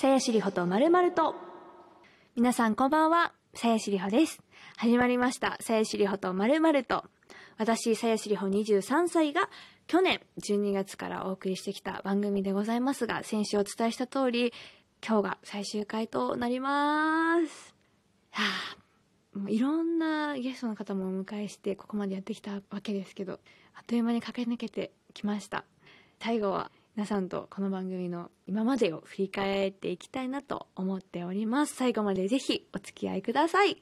さやしりほとまるまると。皆さんこんばんは、さやしりほです。始まりました、さやしりほとまるまると。私、さやしりほ23歳が、去年12月からお送りしてきた番組でございますが、先週お伝えした通り、今日が最終回となります。はあ、もういろんなゲストの方もお迎えして、ここまでやってきたわけですけど、あっという間に駆け抜けてきました。最後は皆さんとこの番組の今までを振り返っていきたいなと思っております。最後までぜひお付き合いください。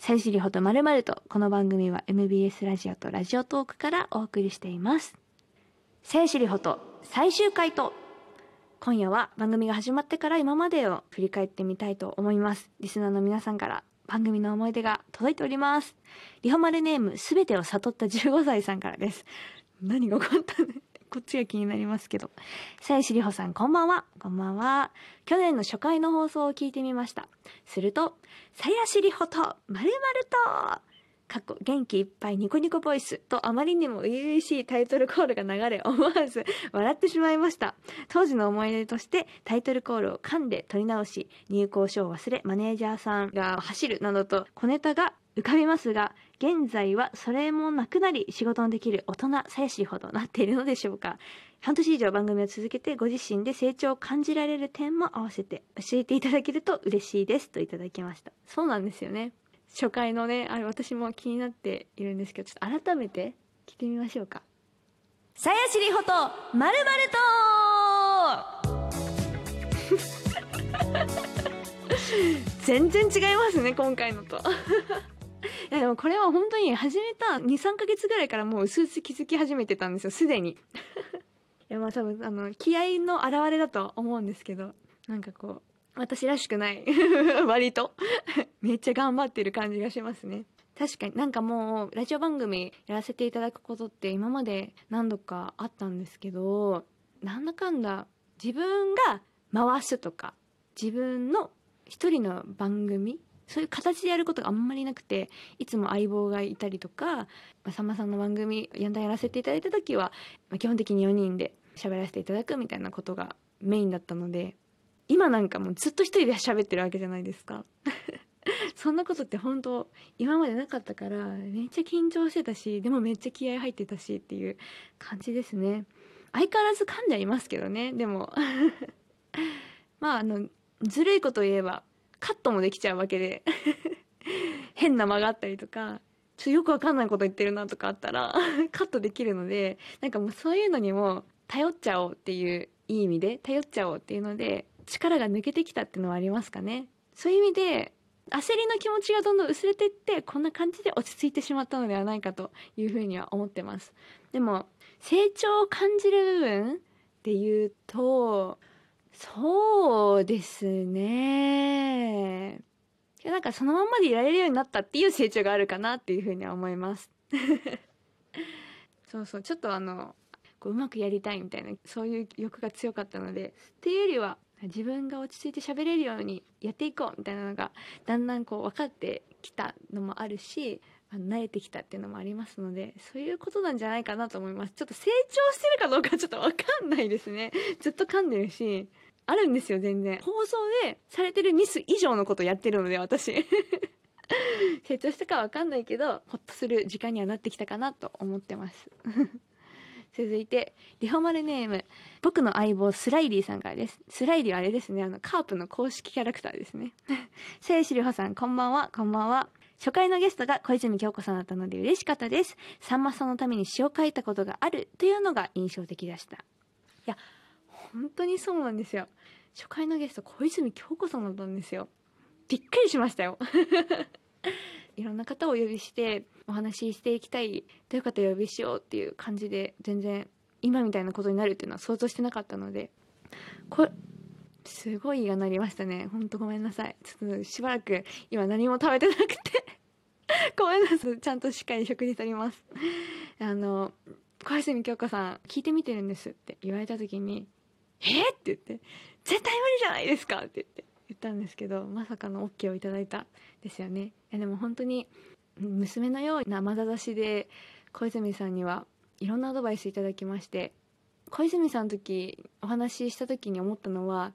さゆしりほとまるまると、この番組は MBS ラジオとラジオトークからお送りしています。さゆしりほと最終回と、今夜は番組が始まってから今までを振り返ってみたいと思います。リスナーの皆さんから番組の思い出が届いております。リホマルネームすべてを悟った15歳さんからです。何が起こったねこっちが気になりますけど。さやしりほさん、こんばんは。こんばんは。去年の初回の放送を聞いてみました。すると、さやしりほと、まるまると、かっこ元気いっぱいニコニコボイスとあまりにも初々しいタイトルコールが流れ思わず笑ってしまいました。当時の思い出としてタイトルコールを噛んで取り直し、入校書を忘れマネージャーさんが走るなどと小ネタが浮かびますが、現在はそれもなくなり仕事のできる大人さやしほどなっているのでしょうか。半年以上番組を続けてご自身で成長を感じられる点も合わせて教えていただけると嬉しいですといただきました。そうなんですよね。初回のね、あれ私も気になっているんですけど、ちょっと改めて聞いてみましょうか。さやしりほと、まるまると 全然違いますね、今回のと。いやでもこれは本当に始めた2、3ヶ月ぐらいからもう薄々気づき始めてたんですよ、すでに。いやまあ多分あの、気合の表れだとは思うんですけど、なんかこう、私らしくない。割と。めっちゃ頑張ってる感じがしますね。確かになんかもう、ラジオ番組やらせていただくことって今まで何度かあったんですけど、なんだかんだ自分が回すとか、自分の一人の番組そういう形でやることがあんまりなくて、いつも相棒がいたりとか、まさんまさんの番組、やんだやらせていただいた時は、まあ、基本的に4人で喋らせていただくみたいなことがメインだったので、今なんかもうずっと一人で喋ってるわけじゃないですか。そんなことって本当今までなかったからめっちゃ緊張してたしでもめっちゃ気合入ってたしっていう感じですね相変わらず噛んではいますけどねでも まああのずるいこと言えばカットもできちゃうわけで。変な間があったりとかちょっとよくわかんないこと言ってるなとかあったら カットできるのでなんかもうそういうのにも頼っちゃおうっていういい意味で頼っちゃおうっていうので力が抜けてきたっていうのはありますかね。そういう意味で焦りの気持ちがどんどん薄れていってこんな感じで落ち着いてしまったのではないかというふうには思ってます。でも成長を感じる部分っていうとそうですね。なんかそのまんまでいられるようになったっていう成長があるかなっていうふうには思います。そうそう。ちょっとあのこううまくやりたいみたいなそういう欲が強かったのでっていうよりは自分が落ち着いて喋れるようにやっていこうみたいなのがだんだんこう分かってきたのもあるしあの慣れてきたっていうのもありますのでそういうことなんじゃないかなと思います。ちょっと成長してるかどうかちょっと分かんないですね。ずっと噛んでるし。あるんですよ全然放送でされてるミス以上のことやってるので私 成長したか分かんないけどほっとする時間にはなってきたかなと思ってます 続いて、リホマルネーム、僕の相棒、スライリーさんからです。スライリーはあれですね、あの、カープの公式キャラクターですね。せいしりほさん、こんばんは、こんばんは。初回のゲストが小泉京子さんだったので嬉しかったです。さんまさんのために詩を書いたことがあるというのが印象的でした。いや、本当にそうなんですよ。初回のゲスト、小泉京子さんだったんですよ。びっくりしましたよ。いろんな方をお呼びしてお話ししていきたいという方をお呼びしようっていう感じで全然今みたいなことになるっていうのは想像してなかったのでこれすごいが鳴りましたねほんとごめんなさいちょっとしばらく今何も食べてなくて ごめんなさいちゃんとしっかり食事とりますあの小泉京子さん聞いてみてるんですって言われた時に「え？っ?」って言って「絶対無理じゃないですか!」って言って言ったんですけどまさかの OK をいただいたですよねいやでも本当に娘のような眼差しで小泉さんにはいろんなアドバイスいただきまして小泉さんの時お話しした時に思ったのは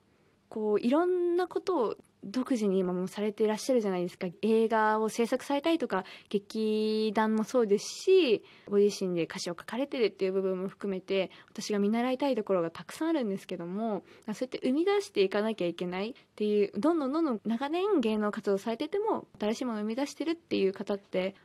こういろんなことを独自に今もされていらっしゃるじゃないですか。映画を制作されたりとか劇団もそうですしご自身で歌詞を書かれてるっていう部分も含めて私が見習いたいところがたくさんあるんですけどもそうやって生み出していかなきゃいけないっていうどんどんどんどん長年芸能活動されてても新しいものを生み出してるっていう方って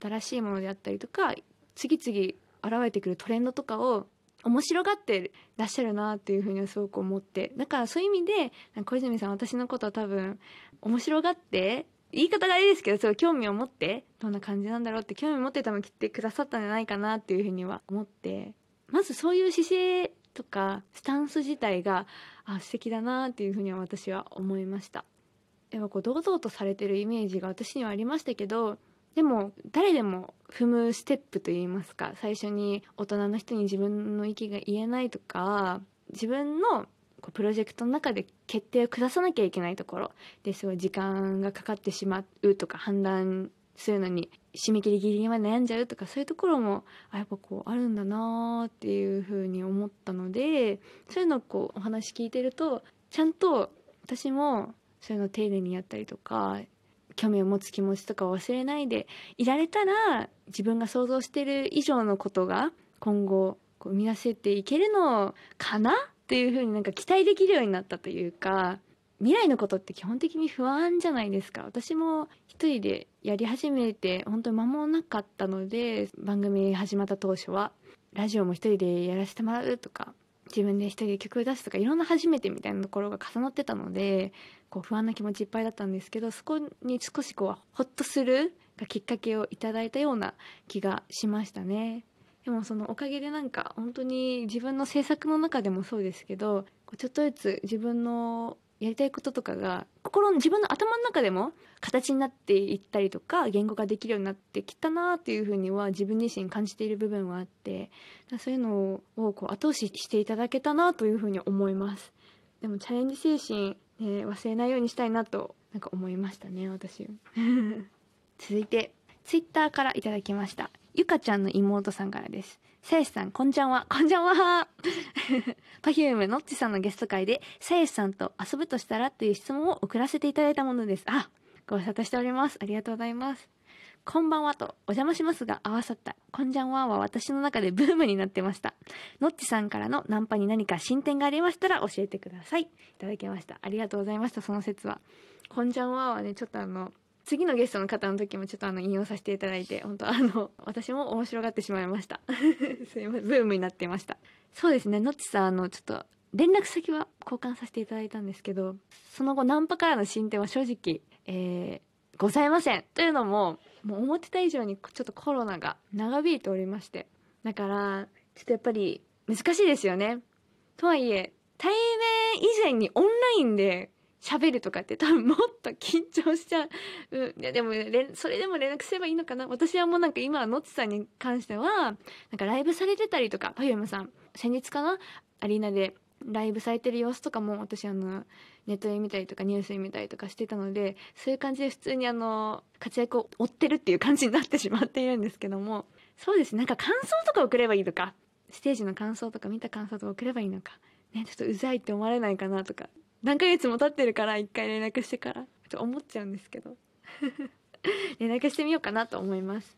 新しいものであったりとか次々現れてくるトレンドとかを面白がってらっしゃるなっていうふうにすごく思って。だからそういう意味で小泉さん私のことは多分面白がって言い方がいいですけどすごい興味を持ってどんな感じなんだろうって興味を持って多分来てくださったんじゃないかなっていうふうには思って。まずそういう姿勢とかスタンス自体があ素敵だなっていうふうには私は思いました。やっぱこう堂々とされてるイメージが私にはありましたけどでも誰でも踏むステップといいますか最初に大人の人に自分の意見が言えないとか自分のプロジェクトの中で決定を下さなきゃいけないところですごい時間がかかってしまうとか判断するのに締め切りギリギリまで悩んじゃうとかそういうところもあやっぱこうあるんだなっていうふうに思ったのでそういうのをこうお話聞いてるとちゃんと私もそういうのを丁寧にやったりとか興味を持つ気持ちとかを忘れないでいられたら自分が想像してる以上のことが今後こう生み出せていけるのかなっていうふうになんか期待できるようになったというか未来のことって基本的に不安じゃないですか。私も一人でやり始めて本当に間もなかったので番組始まった当初はラジオも一人でやらせてもらうとか自分で一人で曲を出すとかいろんな初めてみたいなところが重なってたのでこう不安な気持ちいっぱいだったんですけどそこに少しこうホッとするがきっかけをいただいたような気がしましたね。でもそのおかげでなんか本当に自分の制作の中でもそうですけどちょっとずつ自分のやりたいこととかが心の自分の頭の中でも形になっていったりとか言語化できるようになってきたなっていうふうには自分自身感じている部分はあってそういうのをこう後押ししていただけたなというふうに思います。でもチャレンジ精神、ね、忘れないようにしたいなとなんか思いましたね私 続いてツイッターからいただきましたゆかちゃんの妹さんからですさやしさん、こんちゃんは、こんちゃんは パフュームのっちさんのゲスト会で、さやしさんと遊ぶとしたらという質問を送らせていただいたものです。あ、ご無沙汰しております。ありがとうございます。こんばんはと、お邪魔しますが合わさった、こんじゃんはは私の中でブームになってました。のっちさんからのナンパに何か進展がありましたら教えてください。いただきました。ありがとうございました、その説は。こんじゃんははね、ちょっとあの、次のゲストの方の時もちょっとあの引用させていただいて本当あの私も面白がってしまいました すいませんブームになってましたそうですねのっちさんあのちょっと連絡先は交換させていただいたんですけどその後ナンパからの進展は正直、えー、ございません。というのももう思ってた以上にちょっとコロナが長引いておりまして。だからちょっとやっぱり難しいですよね。とはいえ対面以前にオンラインで喋るとかって多分もっと緊張しちゃう。いやでもそれでも連絡すればいいのかな。私はもうなんか今のっちさんに関しては、なんかライブされてたりとか、パフュームさん、先日かな？アリーナでライブされてる様子とかも私あの、ネットで見たりとかニュースで見たりとかしてたので、そういう感じで普通にあの、活躍を追ってるっていう感じになってしまっているんですけども、そうですなんか感想とか送ればいいとか、ステージの感想とか見た感想とか送ればいいのか？ね、ちょっとうざいって思われないかなとか。何ヶ月も経ってるから一回連絡してから。と思っちゃうんですけど。連絡してみようかなと思います。